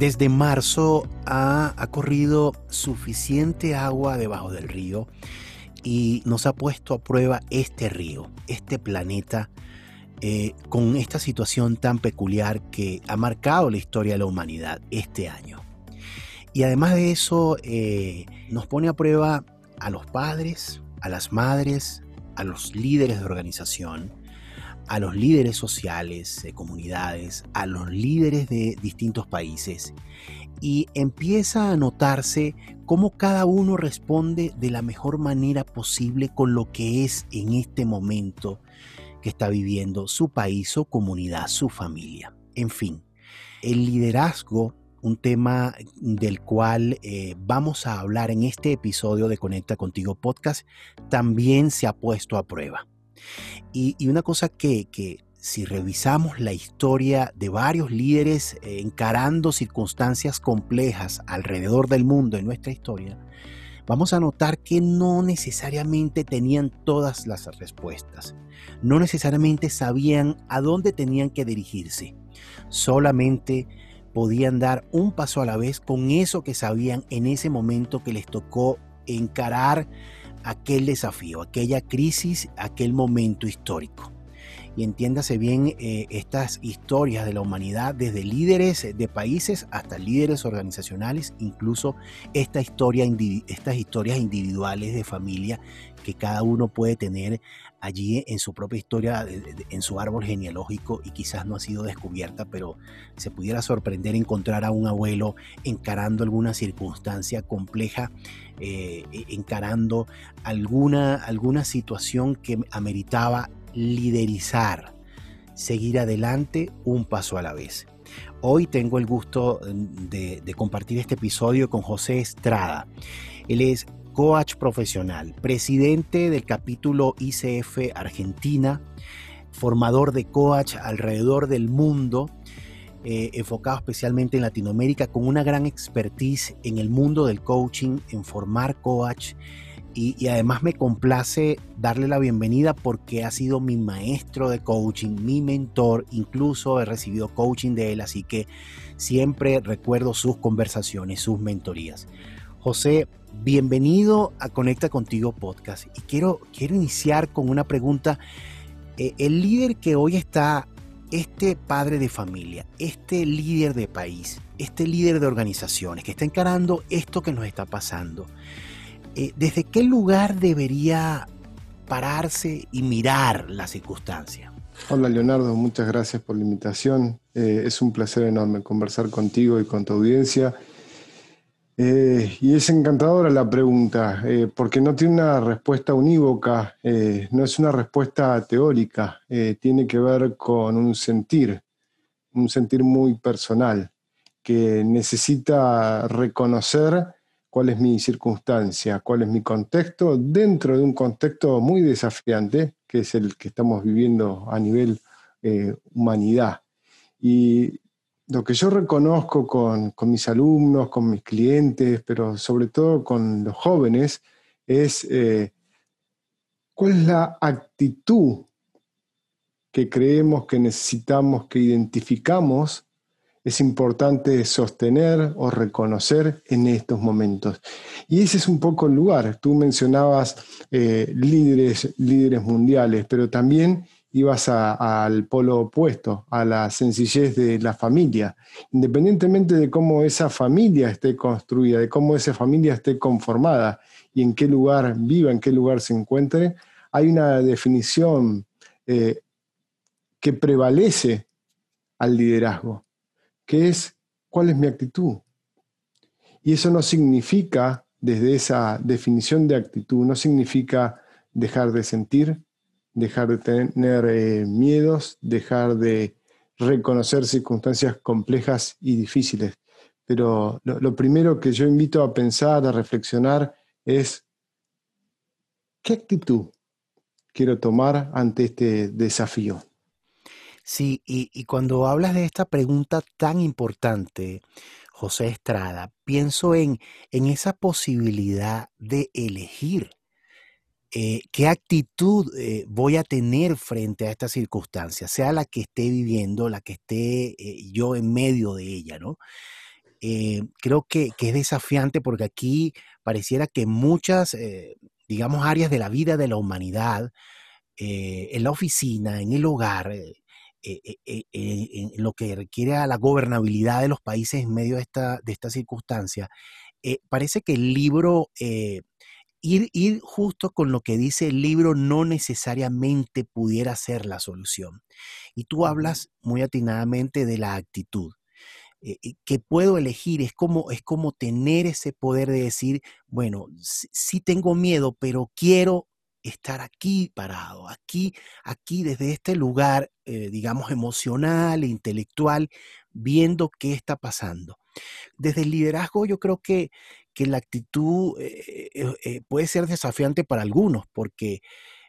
Desde marzo ha, corrido suficiente agua debajo del río y nos ha puesto a prueba este río, este planeta, eh, con esta situación tan peculiar que ha marcado la historia de la humanidad este año. Y además de eso, eh, nos pone a prueba a los padres, a las madres, a los líderes de organización, a los líderes sociales de comunidades, a los líderes de distintos países y empieza a notarse cómo cada uno responde de la mejor manera posible con lo que es en este momento que está viviendo su país, su comunidad, su familia. En fin, el liderazgo, un tema del cual eh, vamos a hablar en este episodio de Conecta Contigo Podcast, también se ha puesto a prueba. Y, una cosa que, si revisamos la historia de varios líderes eh, encarando circunstancias complejas alrededor del mundo en nuestra historia, vamos a notar que no necesariamente tenían todas las respuestas, no necesariamente sabían a dónde tenían que dirigirse, solamente podían dar un paso a la vez con eso que sabían en ese momento que les tocó encarar aquel desafío, aquella crisis, aquel momento histórico. Y entiéndase bien eh, estas historias de la humanidad, desde líderes de países hasta líderes organizacionales, incluso estas historias individuales de familia que cada uno puede tener allí en su propia historia, en su árbol genealógico y quizás no ha sido descubierta, pero se pudiera sorprender encontrar a un abuelo encarando alguna circunstancia compleja, eh, e, encarando alguna, alguna situación que ameritaba liderizar, seguir adelante un paso a la vez. Hoy tengo el gusto de, de compartir este episodio con José Estrada. Él es coach profesional, presidente del capítulo ICF Argentina, formador de coach alrededor del mundo, eh, enfocado especialmente en Latinoamérica, con una gran expertise en el mundo del coaching, en formar coach. Y, además me complace darle la bienvenida porque ha sido mi maestro de coaching, mi mentor, incluso he recibido coaching de él, así que siempre recuerdo sus conversaciones, sus mentorías. José, bienvenido a Conecta Contigo Podcast. Y quiero, quiero iniciar con una pregunta. Eh, el líder que hoy está, este padre de familia, este líder de país, este líder de organizaciones que está encarando esto que nos está pasando, eh, ¿desde qué lugar debería pararse y mirar la circunstancia? Hola Leonardo, muchas gracias por la invitación. Eh, es un placer enorme conversar contigo y con tu audiencia eh, y es encantadora la pregunta, eh, porque no tiene una respuesta unívoca, eh, no es una respuesta teórica, tiene que ver con un sentir, un sentir muy personal, que necesita reconocer cuál es mi circunstancia, cuál es mi contexto, dentro de un contexto muy desafiante, que es el que estamos viviendo a nivel humanidad. Y lo que yo reconozco con, mis alumnos, con mis clientes, pero sobre todo con los jóvenes, es eh, cuál es la actitud que creemos que necesitamos, que identificamos, es importante sostener o reconocer en estos momentos. Y ese es un poco el lugar. Tú mencionabas eh, líderes, líderes mundiales, pero también ibas al polo opuesto, a la sencillez de la familia. Independientemente de cómo esa familia esté construida, de cómo esa familia esté conformada y en qué lugar viva, en qué lugar se encuentre, hay una definición eh, que prevalece al liderazgo, que es cuál es mi actitud. Y eso no significa, desde esa definición de actitud, no significa dejar de sentir, dejar de tener eh, miedos, dejar de reconocer circunstancias complejas y difíciles, pero lo, primero que yo invito a pensar, a reflexionar, es ¿qué actitud quiero tomar ante este desafío? Sí, y, cuando hablas de esta pregunta tan importante, José Estrada, pienso en, en esa posibilidad de elegir eh, qué actitud eh, voy a tener frente a esta circunstancia, sea la que esté viviendo, la que esté eh, yo en medio de ella, ¿no? creo que, es desafiante porque aquí pareciera que muchas, digamos, áreas de la vida de la humanidad, en la oficina, en el hogar, en lo que requiere a la gobernabilidad de los países en medio esta, de esta circunstancia, parece que el libro ir, justo con lo que dice el libro no necesariamente pudiera ser la solución. Y tú hablas muy atinadamente de la actitud. Eh, que puedo elegir, es como, es como tener ese poder de decir, bueno, sí, tengo miedo, pero quiero estar aquí parado, aquí, aquí desde este lugar, eh, digamos, emocional, e intelectual, viendo qué está pasando. Desde el liderazgo yo creo que, que la actitud eh, eh, puede ser desafiante para algunos, porque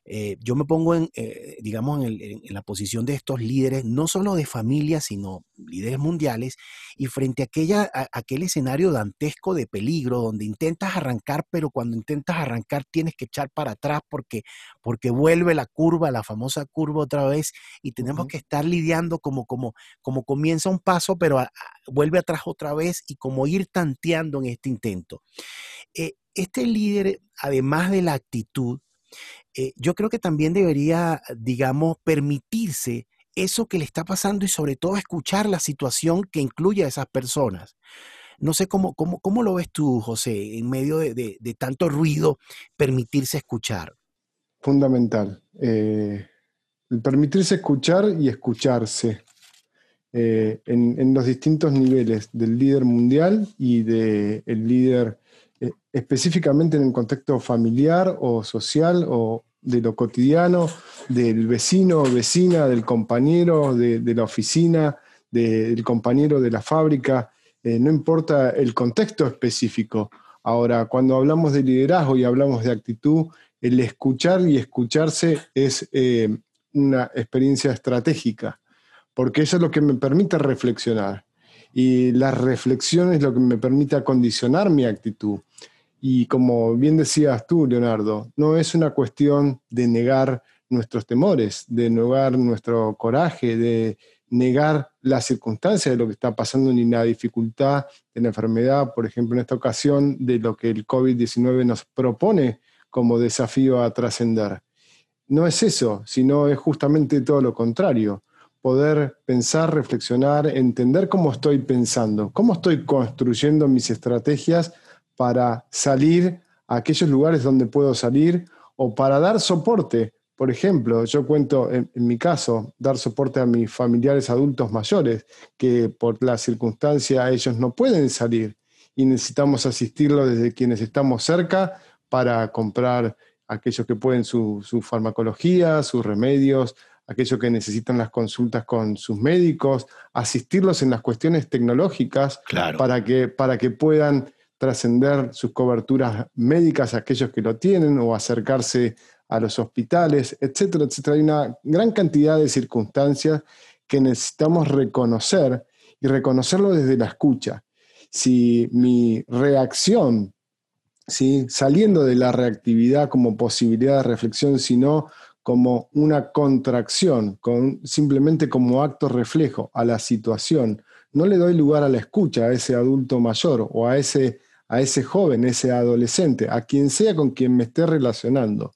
eh, yo me pongo en, eh, digamos, en, la posición de estos líderes, no solo de familias, sino líderes mundiales, y frente a, aquella, aquel escenario dantesco de peligro, donde intentas arrancar, pero cuando intentas arrancar tienes que echar para atrás porque, porque vuelve la curva, la famosa curva otra vez, y tenemos que estar lidiando como, como, como comienza un paso, pero vuelve atrás otra vez, y como ir tanteando en este intento. Eh, este líder, además de la actitud, eh, yo creo que también debería, digamos, permitirse eso que le está pasando y sobre todo escuchar la situación que incluye a esas personas. No sé cómo, cómo, cómo lo ves tú, José, en medio de, tanto ruido, permitirse escuchar. Fundamental. Eh, permitirse escuchar y escucharse eh, en, los distintos niveles del líder mundial y del líder eh, específicamente en el contexto familiar o social o de lo cotidiano, del vecino o vecina, del compañero de, la oficina, del compañero de la fábrica, eh, no importa el contexto específico. Ahora, cuando hablamos de liderazgo y hablamos de actitud, el escuchar y escucharse es eh, una experiencia estratégica, porque eso es lo que me permite reflexionar. Y la reflexión es lo que me permite acondicionar mi actitud. Y como bien decías tú, Leonardo, no es una cuestión de negar nuestros temores, de negar nuestro coraje, de negar la circunstancia de lo que está pasando ni la dificultad de la enfermedad, por ejemplo, en esta ocasión, de lo que el COVID-19 nos propone como desafío a trascender. No es eso, sino es justamente todo lo contrario poder pensar, reflexionar, entender cómo estoy pensando, cómo estoy construyendo mis estrategias para salir a aquellos lugares donde puedo salir o para dar soporte. Por ejemplo, yo cuento en, mi caso, dar soporte a mis familiares adultos mayores, que por la circunstancia ellos no pueden salir y necesitamos asistirlos desde quienes estamos cerca para comprar aquellos que pueden su, su farmacología, sus remedios, aquellos que necesitan las consultas con sus médicos, asistirlos en las cuestiones tecnológicas para, que, para que puedan trascender sus coberturas médicas a aquellos que lo tienen o acercarse a los hospitales, etcétera, etcétera. Hay una gran cantidad de circunstancias que necesitamos reconocer y reconocerlo desde la escucha. Si mi reacción, ¿sí? saliendo de la reactividad como posibilidad de reflexión, sino como una contracción, con, simplemente como acto reflejo a la situación. No le doy lugar a la escucha a ese adulto mayor o a ese, a ese joven, ese adolescente, a quien sea con quien me esté relacionando.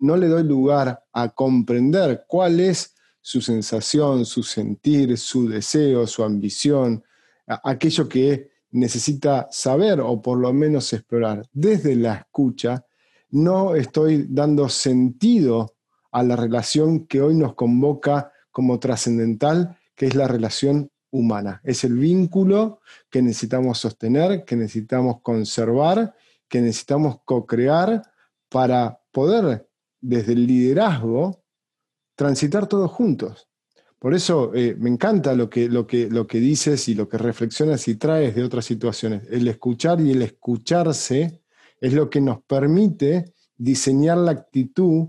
No le doy lugar a comprender cuál es su sensación, su sentir, su deseo, su ambición, aquello que necesita saber o por lo menos explorar. Desde la escucha, no estoy dando sentido a la relación que hoy nos convoca como trascendental, que es la relación humana. Es el vínculo que necesitamos sostener, que necesitamos conservar, que necesitamos co-crear para poder, desde el liderazgo, transitar todos juntos. Por eso eh, me encanta lo que, lo, que, lo que dices y lo que reflexionas y traes de otras situaciones. El escuchar y el escucharse es lo que nos permite diseñar la actitud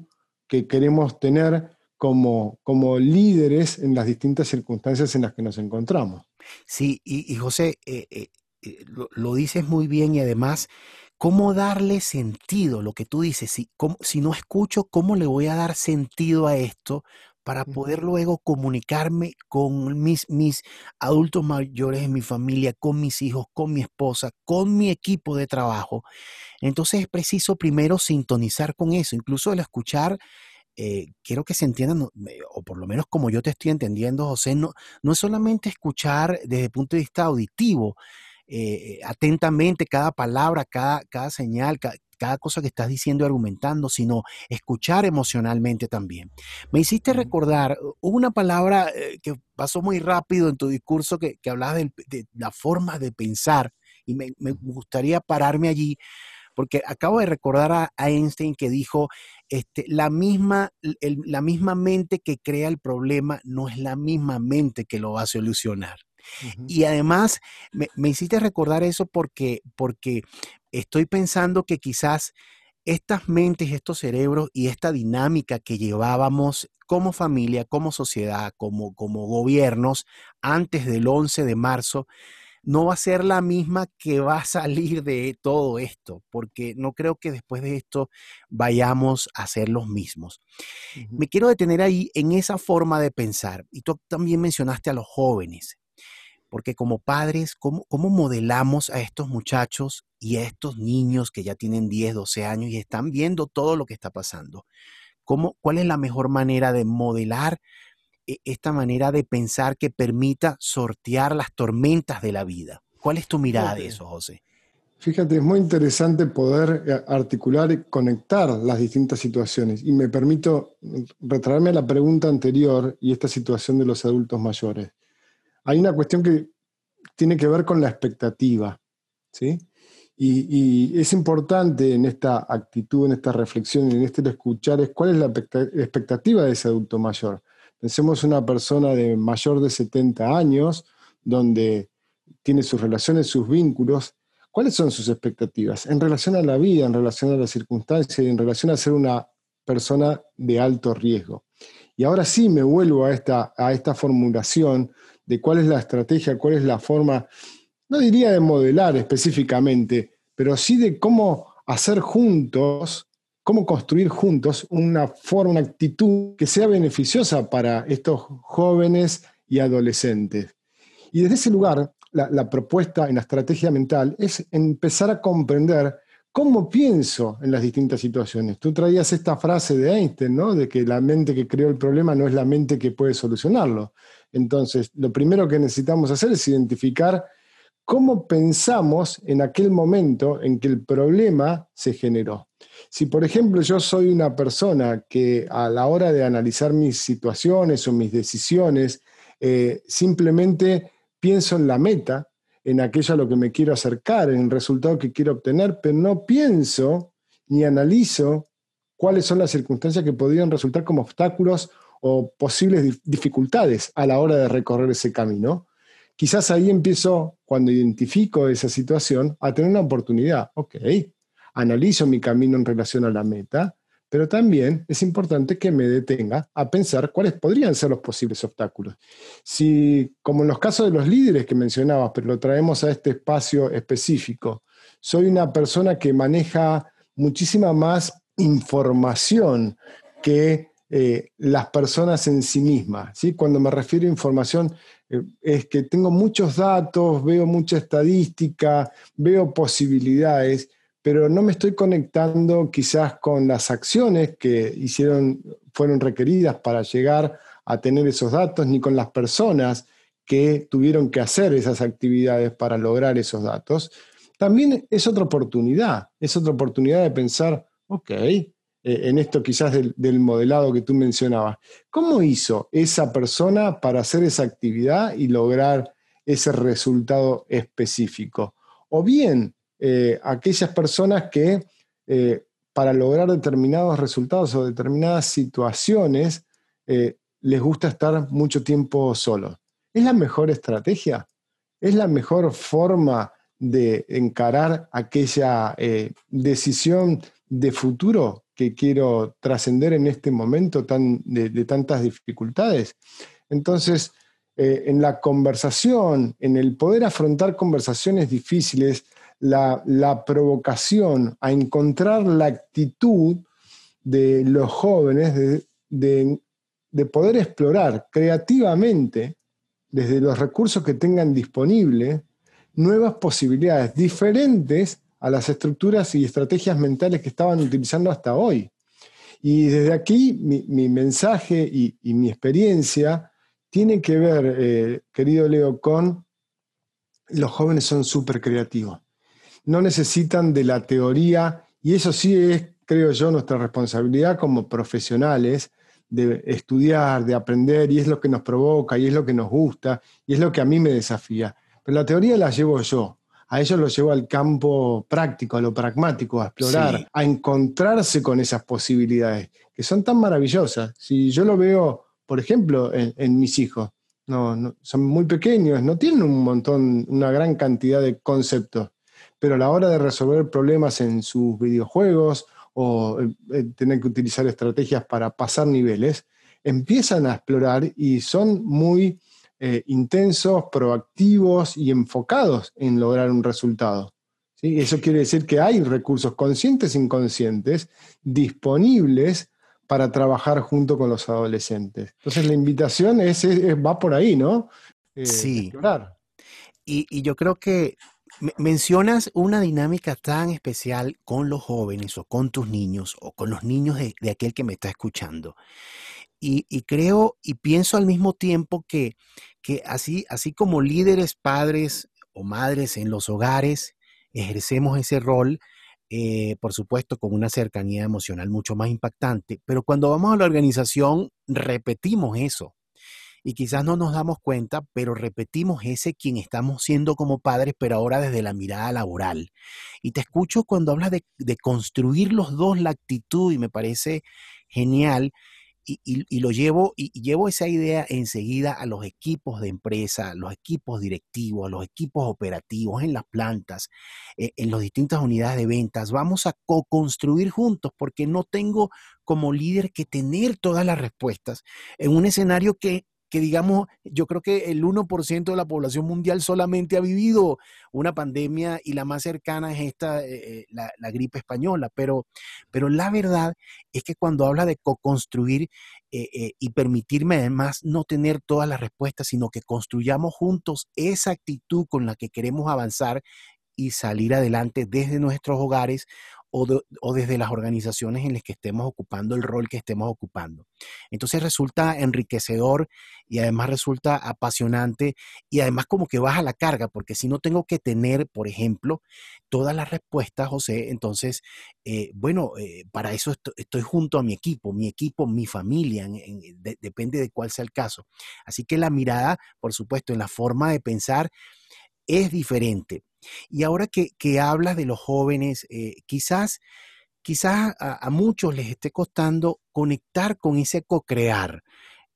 que queremos tener como, como líderes en las distintas circunstancias en las que nos encontramos. Sí, y, José, eh, eh, lo, dices muy bien y además, ¿cómo darle sentido? Lo que tú dices, si, si no escucho, ¿cómo le voy a dar sentido a esto? Para poder luego comunicarme con mis, mis adultos mayores en mi familia, con mis hijos, con mi esposa, con mi equipo de trabajo. Entonces es preciso primero sintonizar con eso, incluso el escuchar. Eh, quiero que se entiendan, o por lo menos como yo te estoy entendiendo, José, no, no es solamente escuchar desde el punto de vista auditivo, eh, atentamente cada palabra, cada, cada señal, cada, cada cosa que estás diciendo y argumentando, sino escuchar emocionalmente también. Me hiciste recordar una palabra eh, que pasó muy rápido en tu discurso que, que hablabas de, la forma de pensar y me, gustaría pararme allí porque acabo de recordar a, Einstein que dijo, este, la, misma, la misma mente que crea el problema no es la misma mente que lo va a solucionar. Y además me, me, hiciste recordar eso porque, porque estoy pensando que quizás estas mentes, estos cerebros y esta dinámica que llevábamos como familia, como sociedad, como, como gobiernos antes del 11 de marzo, no va a ser la misma que va a salir de todo esto, porque no creo que después de esto vayamos a ser los mismos. Me quiero detener ahí en esa forma de pensar. Y tú también mencionaste a los jóvenes porque como padres, ¿cómo, modelamos a estos muchachos y a estos niños que ya tienen 10, 12 años y están viendo todo lo que está pasando? ¿Cómo, ¿Cuál es la mejor manera de modelar e, esta manera de pensar que permita sortear las tormentas de la vida? ¿Cuál es tu mirada de eso, José? Fíjate, es muy interesante poder eh, articular y conectar las distintas situaciones. Y me permito retraerme a la pregunta anterior y esta situación de los adultos mayores hay una cuestión que tiene que ver con la expectativa, ¿sí? Y, es importante en esta actitud, en esta reflexión, en este escuchar, es cuál es la expectativa de ese adulto mayor. Pensemos una persona de mayor de 70 años, donde tiene sus relaciones, sus vínculos. ¿Cuáles son sus expectativas en relación a la vida, en relación a las circunstancias y en relación a ser una persona de alto riesgo? Y ahora sí me vuelvo a esta, a esta formulación de cuál es la estrategia, cuál es la forma, no diría de modelar específicamente, pero sí de cómo hacer juntos, cómo construir juntos una forma, una actitud que sea beneficiosa para estos jóvenes y adolescentes. Y desde ese lugar, la, la propuesta en la estrategia mental es empezar a comprender cómo pienso en las distintas situaciones. Tú traías esta frase de Einstein, ¿no? De que la mente que creó el problema no es la mente que puede solucionarlo. Entonces, lo primero que necesitamos hacer es identificar cómo pensamos en aquel momento en que el problema se generó. Si, por ejemplo, yo soy una persona que a la hora de analizar mis situaciones o mis decisiones, eh, simplemente pienso en la meta, en aquello a lo que me quiero acercar, en el resultado que quiero obtener, pero no pienso ni analizo cuáles son las circunstancias que podrían resultar como obstáculos o posibles dificultades a la hora de recorrer ese camino, quizás ahí empiezo, cuando identifico esa situación, a tener una oportunidad. Ok, analizo mi camino en relación a la meta, pero también es importante que me detenga a pensar cuáles podrían ser los posibles obstáculos. Si, como en los casos de los líderes que mencionabas, pero lo traemos a este espacio específico, soy una persona que maneja muchísima más información que eh, las personas en sí mismas. ¿sí? Cuando me refiero a información, eh, es que tengo muchos datos, veo mucha estadística, veo posibilidades, pero no me estoy conectando quizás con las acciones que hicieron, fueron requeridas para llegar a tener esos datos, ni con las personas que tuvieron que hacer esas actividades para lograr esos datos. También es otra oportunidad, es otra oportunidad de pensar, ok, eh, en esto quizás del, modelado que tú mencionabas. ¿Cómo hizo esa persona para hacer esa actividad y lograr ese resultado específico? O bien, eh, aquellas personas que eh, para lograr determinados resultados o determinadas situaciones les gusta estar mucho tiempo solos. ¿Es la mejor estrategia? ¿Es la mejor forma de encarar aquella eh, decisión de futuro que quiero trascender en este momento tan, de, tantas dificultades? Entonces, eh, en la conversación, en el poder afrontar conversaciones difíciles, la, provocación a encontrar la actitud de los jóvenes de, de poder explorar creativamente, desde los recursos que tengan disponibles, nuevas posibilidades diferentes a las estructuras y estrategias mentales que estaban utilizando hasta hoy. Y desde aquí mi, mensaje y, mi experiencia tiene que ver, eh, querido Leo, con los jóvenes son súper creativos. No necesitan de la teoría, y eso sí es, creo yo, nuestra responsabilidad como profesionales, de estudiar, de aprender, y es lo que nos provoca, y es lo que nos gusta, y es lo que a mí me desafía. Pero la teoría la llevo yo. A ellos lo llevo al campo práctico, a lo pragmático, a explorar, a encontrarse con esas posibilidades, que son tan maravillosas. Si yo lo veo, por ejemplo, en, mis hijos, no, son muy pequeños, no tienen un montón, una gran cantidad de conceptos, pero a la hora de resolver problemas en sus videojuegos o eh, eh, tener que utilizar estrategias para pasar niveles, empiezan a explorar y son muy eh, intensos, proactivos y enfocados en lograr un resultado. ¿sí? Eso quiere decir que hay recursos conscientes e inconscientes disponibles para trabajar junto con los adolescentes. Entonces la invitación es, va por ahí, ¿no? sí. Explorar. y yo creo que Mencionas una dinámica tan especial con los jóvenes o con tus niños o con los niños de, aquel que me está escuchando. Y, creo y pienso al mismo tiempo que, que así, así como líderes, padres o madres en los hogares, ejercemos ese rol, eh, por supuesto, con una cercanía emocional mucho más impactante, pero cuando vamos a la organización, repetimos eso y quizás no nos damos cuenta, pero repetimos ese quien estamos siendo como padres, pero ahora desde la mirada laboral. Y te escucho cuando hablas de, construir los dos la actitud y me parece genial. Y, lo llevo, y, llevo esa idea enseguida a los equipos de empresa, los equipos directivos, los equipos operativos, en las plantas, eh, en las distintas unidades de ventas. Vamos a co-construir juntos porque no tengo como líder que tener todas las respuestas en un escenario que que digamos, yo creo que el 1% de la población mundial solamente ha vivido una pandemia y la más cercana es esta, eh, eh, la, gripe española, pero, pero la verdad es que cuando habla de co-construir eh, y permitirme además no tener todas las respuestas, sino que construyamos juntos esa actitud con la que queremos avanzar y salir adelante desde nuestros hogares o, desde las organizaciones en las que estemos ocupando el rol que estemos ocupando. Entonces resulta enriquecedor y además resulta apasionante y además como que baja la carga, porque si no tengo que tener, por ejemplo, todas las respuestas, José, entonces, eh, bueno, eh, para eso estoy, junto a mi equipo, mi equipo, mi familia, depende de cuál sea el caso. Así que la mirada, por supuesto, en la forma de pensar es diferente. Y ahora que, hablas de los jóvenes, eh, quizás, quizás a, muchos les esté costando conectar con ese co-crear,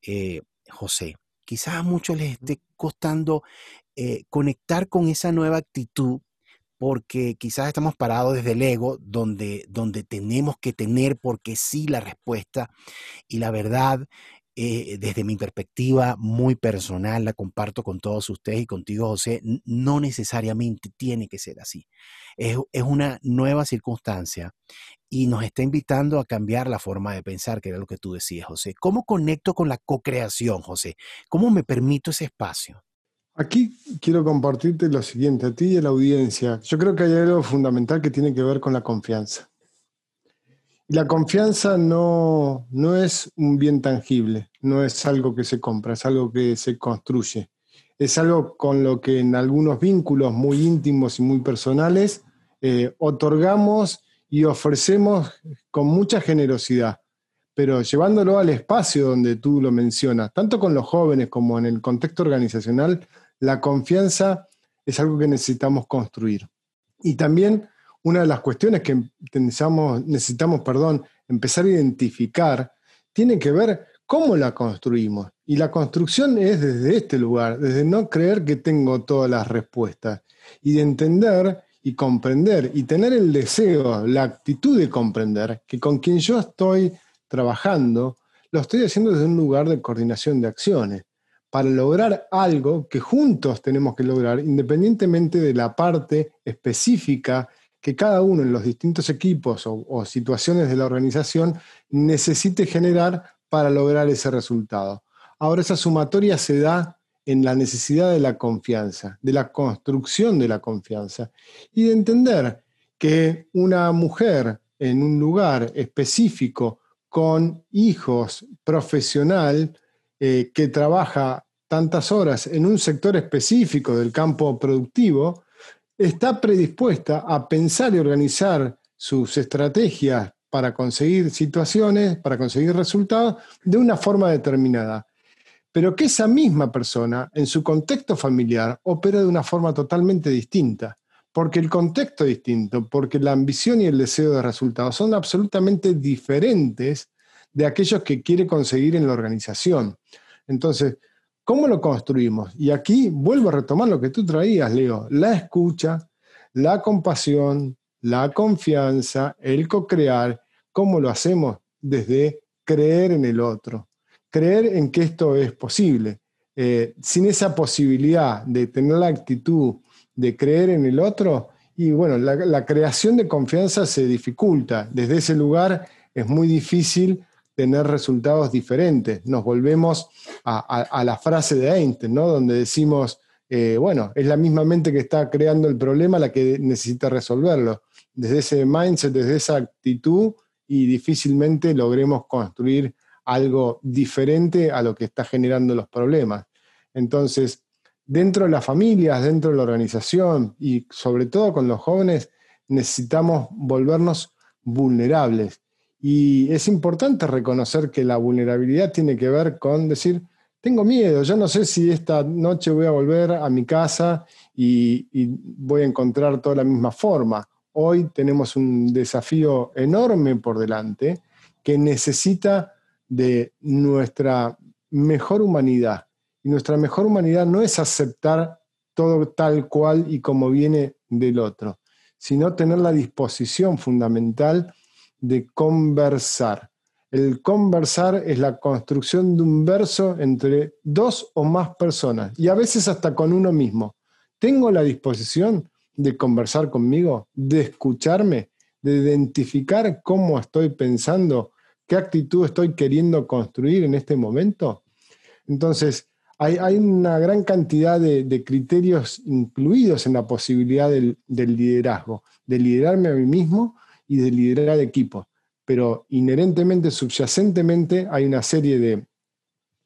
eh, José. Quizás a muchos les esté costando eh, conectar con esa nueva actitud porque quizás estamos parados desde el ego, donde, donde tenemos que tener porque sí la respuesta y la verdad eh, desde mi perspectiva muy personal, la comparto con todos ustedes y contigo, José, no necesariamente tiene que ser así. Es, una nueva circunstancia y nos está invitando a cambiar la forma de pensar, que era lo que tú decías, José. ¿Cómo conecto con la co-creación, José? ¿Cómo me permito ese espacio? Aquí quiero compartirte lo siguiente, a ti y a la audiencia. Yo creo que hay algo fundamental que tiene que ver con la confianza. La confianza no, no es un bien tangible, no es algo que se compra, es algo que se construye. Es algo con lo que en algunos vínculos muy íntimos y muy personales eh, otorgamos y ofrecemos con mucha generosidad, pero llevándolo al espacio donde tú lo mencionas, tanto con los jóvenes como en el contexto organizacional, la confianza es algo que necesitamos construir. Y también una de las cuestiones que necesitamos, necesitamos perdón, empezar a identificar tiene que ver ¿cómo la construimos? Y la construcción es desde este lugar, desde no creer que tengo todas las respuestas y de entender y comprender y tener el deseo, la actitud de comprender que con quien yo estoy trabajando, lo estoy haciendo desde un lugar de coordinación de acciones para lograr algo que juntos tenemos que lograr, independientemente de la parte específica que cada uno en los distintos equipos o, situaciones de la organización necesite generar para lograr ese resultado. Ahora esa sumatoria se da en la necesidad de la confianza, de la construcción de la confianza y de entender que una mujer en un lugar específico con hijos profesional eh, que trabaja tantas horas en un sector específico del campo productivo, está predispuesta a pensar y organizar sus estrategias para conseguir situaciones, para conseguir resultados, de una forma determinada. Pero que esa misma persona, en su contexto familiar, opera de una forma totalmente distinta. Porque el contexto es distinto, porque la ambición y el deseo de resultados son absolutamente diferentes de aquellos que quiere conseguir en la organización. Entonces, ¿cómo lo construimos? Y aquí vuelvo a retomar lo que tú traías, Leo, la escucha, la compasión, la confianza, el co-crear, ¿cómo lo hacemos? Desde creer en el otro, creer en que esto es posible. Eh, sin esa posibilidad de tener la actitud de creer en el otro, y bueno, la creación de confianza se dificulta. Desde ese lugar es muy difícil tener resultados diferentes. Nos volvemos a, la frase de Einstein, ¿no? donde decimos, eh, bueno, es la misma mente que está creando el problema la que necesita resolverlo. Desde ese mindset, desde esa actitud, y difícilmente logremos construir algo diferente a lo que está generando los problemas. Entonces, dentro de las familias, dentro de la organización y sobre todo con los jóvenes, necesitamos volvernos vulnerables y es importante reconocer que la vulnerabilidad tiene que ver con decir, tengo miedo, yo no sé si esta noche voy a volver a mi casa y, voy a encontrar toda la misma forma. Hoy tenemos un desafío enorme por delante que necesita de nuestra mejor humanidad. Y nuestra mejor humanidad no es aceptar todo tal cual y como viene del otro, sino tener la disposición fundamental de conversar. El conversar es la construcción de un verso entre dos o más personas y a veces hasta con uno mismo. ¿Tengo la disposición de conversar conmigo, de escucharme, de identificar cómo estoy pensando, qué actitud estoy queriendo construir en este momento? Entonces, hay, una gran cantidad de, criterios incluidos en la posibilidad del, del liderazgo, de liderarme a mí mismo y de liderar equipos. Pero inherentemente, subyacentemente, hay una serie de,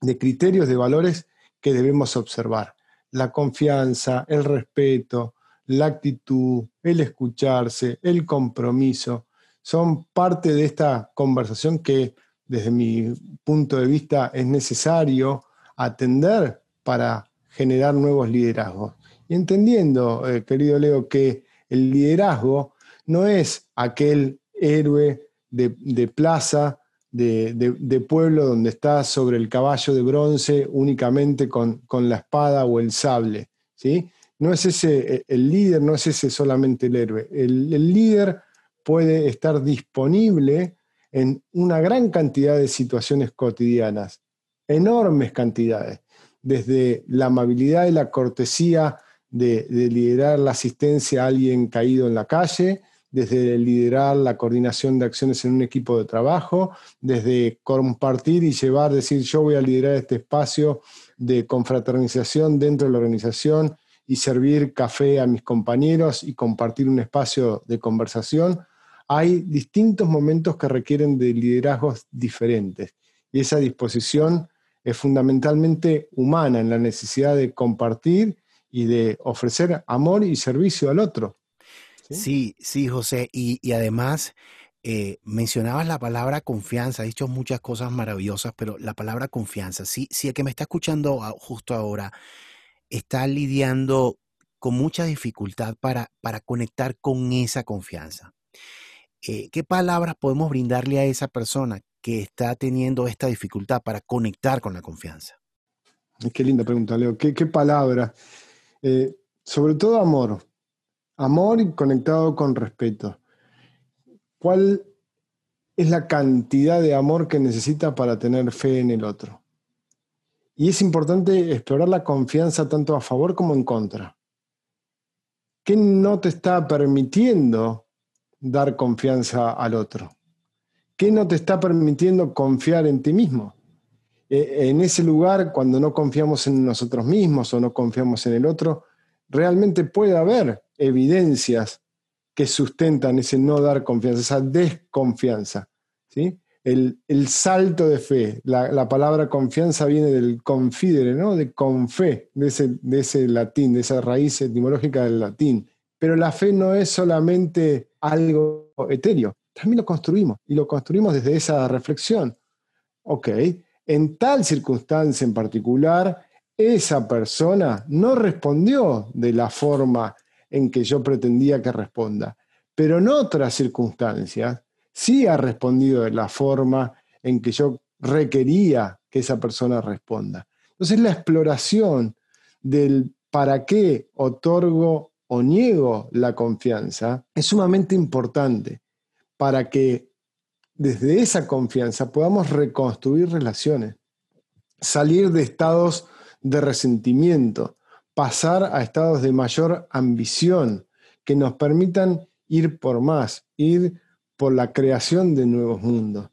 de criterios, de valores que debemos observar. La confianza, el respeto, la actitud, el escucharse, el compromiso, son parte de esta conversación que desde mi punto de vista es necesario atender para generar nuevos liderazgos. Y entendiendo, eh, querido Leo, que el liderazgo no es aquel héroe de, plaza, de, pueblo donde está sobre el caballo de bronce únicamente con, la espada o el sable. ¿sí? No es ese, e, el líder no es ese solamente el héroe. El, líder puede estar disponible en una gran cantidad de situaciones cotidianas, enormes cantidades, desde la amabilidad y la cortesía de liderar la asistencia a alguien caído en la calle, desde liderar la coordinación de acciones en un equipo de trabajo, desde compartir y llevar, decir, yo voy a liderar este espacio de confraternización dentro de la organización y servir café a mis compañeros y compartir un espacio de conversación. Hay distintos momentos que requieren de liderazgos diferentes y esa disposición es fundamentalmente humana en la necesidad de compartir y de ofrecer amor y servicio al otro. Sí, sí, José. Y, además, eh, mencionabas la palabra confianza, has dicho muchas cosas maravillosas, pero la palabra confianza, si, si el que me está escuchando justo ahora está lidiando con mucha dificultad para, para conectar con esa confianza, eh, ¿qué palabras podemos brindarle a esa persona que está teniendo esta dificultad para conectar con la confianza? Qué linda pregunta, Leo. ¿Qué, palabras? Eh, sobre todo amor. Amor conectado con respeto. ¿Cuál es la cantidad de amor que necesita para tener fe en el otro? Y es importante explorar la confianza tanto a favor como en contra. ¿Qué no te está permitiendo dar confianza al otro? ¿Qué no te está permitiendo confiar en ti mismo? Eh, en ese lugar, cuando no confiamos en nosotros mismos o no confiamos en el otro, realmente puede haber evidencias que sustentan ese no dar confianza, esa desconfianza. ¿sí? El, salto de fe, la, palabra confianza viene del confidere, ¿no? de confe, de ese, de ese latín, de esa raíz etimológica del latín. Pero la fe no es solamente algo etéreo, también lo construimos y lo construimos desde esa reflexión. Ok, en tal circunstancia en particular, esa persona no respondió de la forma en que yo pretendía que responda, pero en otras circunstancias sí ha respondido de la forma en que yo requería que esa persona responda. Entonces la exploración del para qué otorgo o niego la confianza es sumamente importante para que desde esa confianza podamos reconstruir relaciones, salir de estados de resentimiento, pasar a estados de mayor ambición que nos permitan ir por más, ir por la creación de nuevos mundos.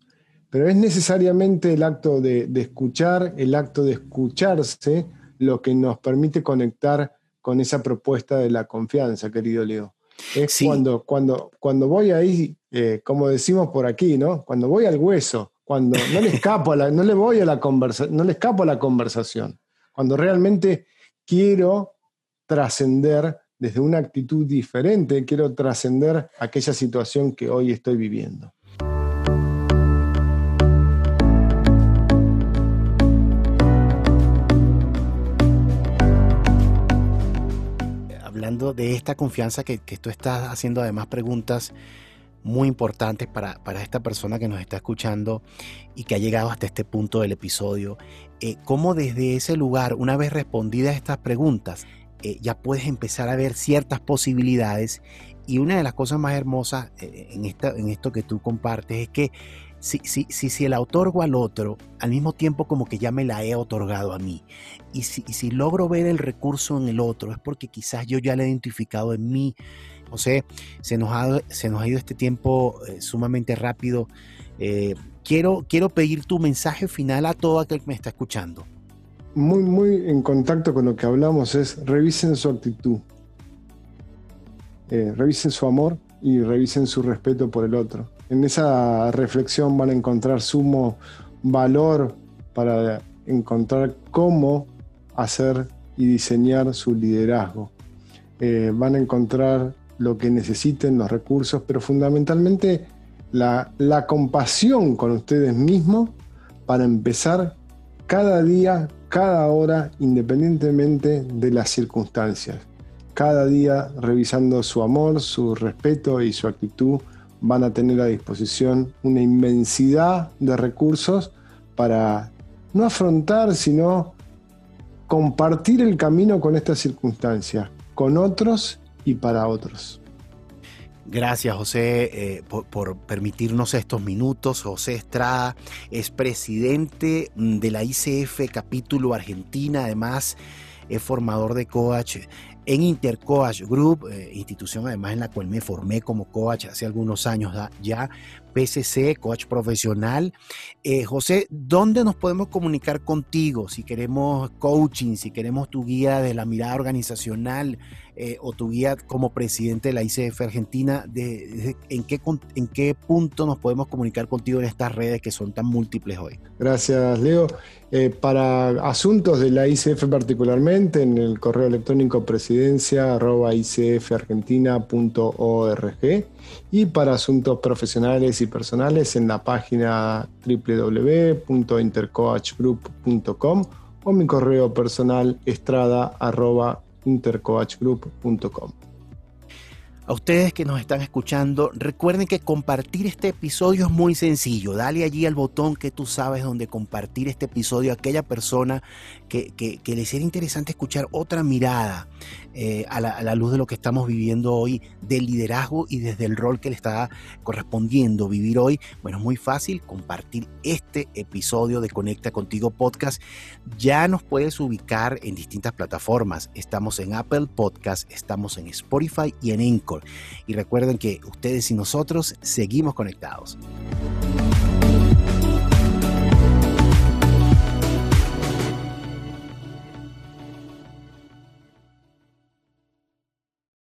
Pero es necesariamente el acto de, de escuchar, el acto de escucharse, lo que nos permite conectar con esa propuesta de la confianza, querido Leo. Es cuando, cuando, cuando voy ahí, eh, como decimos por aquí, ¿no? Cuando voy al hueso, cuando no le escapo a la, no le voy a la conversa, no le escapo a la conversación, cuando realmente quiero trascender desde una actitud diferente, quiero trascender aquella situación que hoy estoy viviendo. de esta confianza que, tú estás haciendo además preguntas muy importantes para, esta persona que nos está escuchando y que ha llegado hasta este punto del episodio. Eh, ¿Cómo desde ese lugar, una vez respondidas estas preguntas, eh, ya puedes empezar a ver ciertas posibilidades? Y una de las cosas más hermosas eh, en, esta, en esto que tú compartes es que si, si, si, si la otorgo al otro, al mismo tiempo como que ya me la he otorgado a mí. Y si, si logro ver el recurso en el otro, es porque quizás yo ya lo he identificado en mí. José, se nos ha, se nos ha ido este tiempo eh, sumamente rápido. Eh, quiero, quiero pedir tu mensaje final a todo aquel que me está escuchando. Muy, muy en contacto con lo que hablamos es revisen su actitud, eh, revisen su amor y revisen su respeto por el otro en esa reflexión van a encontrar sumo valor para encontrar cómo hacer y diseñar su liderazgo. Eh, van a encontrar lo que necesiten, los recursos, pero fundamentalmente la, la compasión con ustedes mismos para empezar cada día, cada hora, independientemente de las circunstancias. Cada día revisando su amor, su respeto y su actitud van a tener a disposición una inmensidad de recursos para no afrontar, sino compartir el camino con estas circunstancias, con otros y para otros. Gracias, José, eh, por, permitirnos estos minutos. José Estrada es presidente de la ICF capítulo Argentina, además es formador de coach en Intercoach Group, eh, institución además en la cual me formé como coach hace algunos años ya, PCC, coach profesional. Eh, José, ¿dónde nos podemos comunicar contigo si queremos coaching, si queremos tu guía de la mirada organizacional eh, o tu guía como presidente de la ICF Argentina? De, en, qué, ¿En qué punto nos podemos comunicar contigo en estas redes que son tan múltiples hoy? Gracias, Leo. Eh, para asuntos de la ICF particularmente, en el correo electrónico presidencia.icfargentina.org y para asuntos profesionales y personales en la página www.intercoachgroup.com o mi correo personal estrada.intercoachgroup.com. A ustedes que nos están escuchando, recuerden que compartir este episodio es muy sencillo. Dale allí al botón que tú sabes donde compartir este episodio a aquella persona que, que, le sería interesante escuchar otra mirada eh, a, la, luz de lo que estamos viviendo hoy, del liderazgo y desde el rol que le está correspondiendo vivir hoy. Bueno, es muy fácil compartir este episodio de Conecta Contigo Podcast. Ya nos puedes ubicar en distintas plataformas. Estamos en Apple Podcast, estamos en Spotify y en Y recuerden que ustedes y nosotros seguimos conectados.